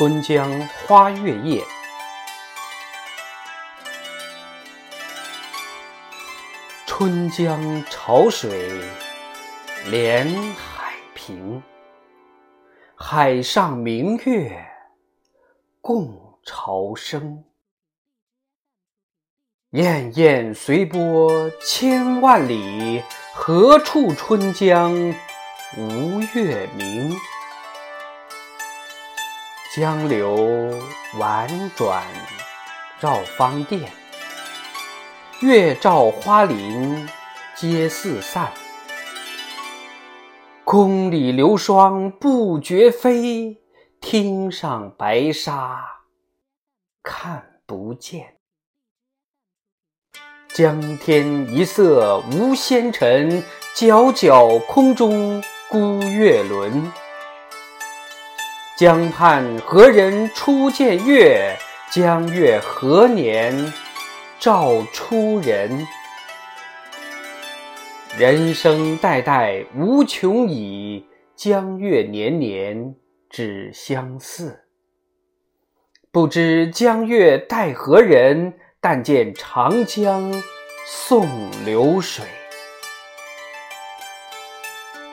春江花月夜，春江潮水连海平，海上明月共潮生。滟滟随波千万里，何处春江无月明？江流宛转绕芳甸，月照花林皆似散。宫里流霜不觉飞，汀上白沙看不见。江天一色无纤尘，皎皎空中孤月轮。江畔何人初见月？江月何年照出人？人生代代无穷已，江月年年只相似。不知江月待何人？但见长江送流水。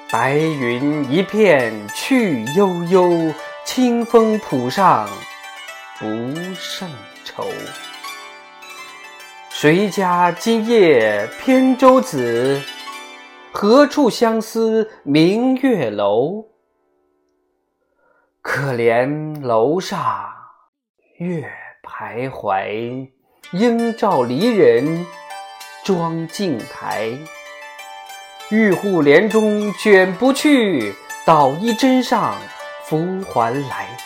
白云一片去悠悠。清风浦上不胜愁。谁家今夜扁舟子？何处相思明月楼？可怜楼上月徘徊，应照离人妆镜台。玉户帘中卷不去，捣衣砧上。拂还来，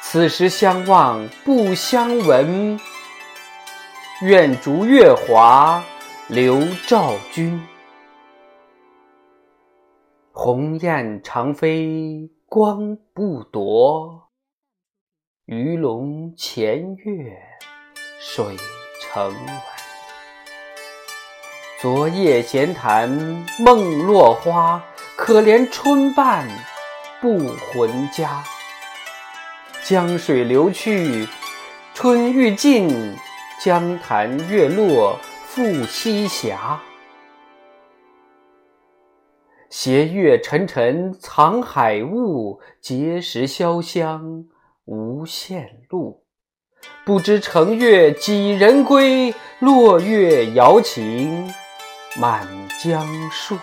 此时相望不相闻。愿逐月华流照君。鸿雁长飞光不夺，鱼龙潜跃水成文。昨夜闲谈梦落花，可怜春半。不还家，江水流去，春欲尽，江潭月落复西斜。斜月沉沉藏海雾，碣石潇湘无限路。不知乘月几人归？落月摇情满江树。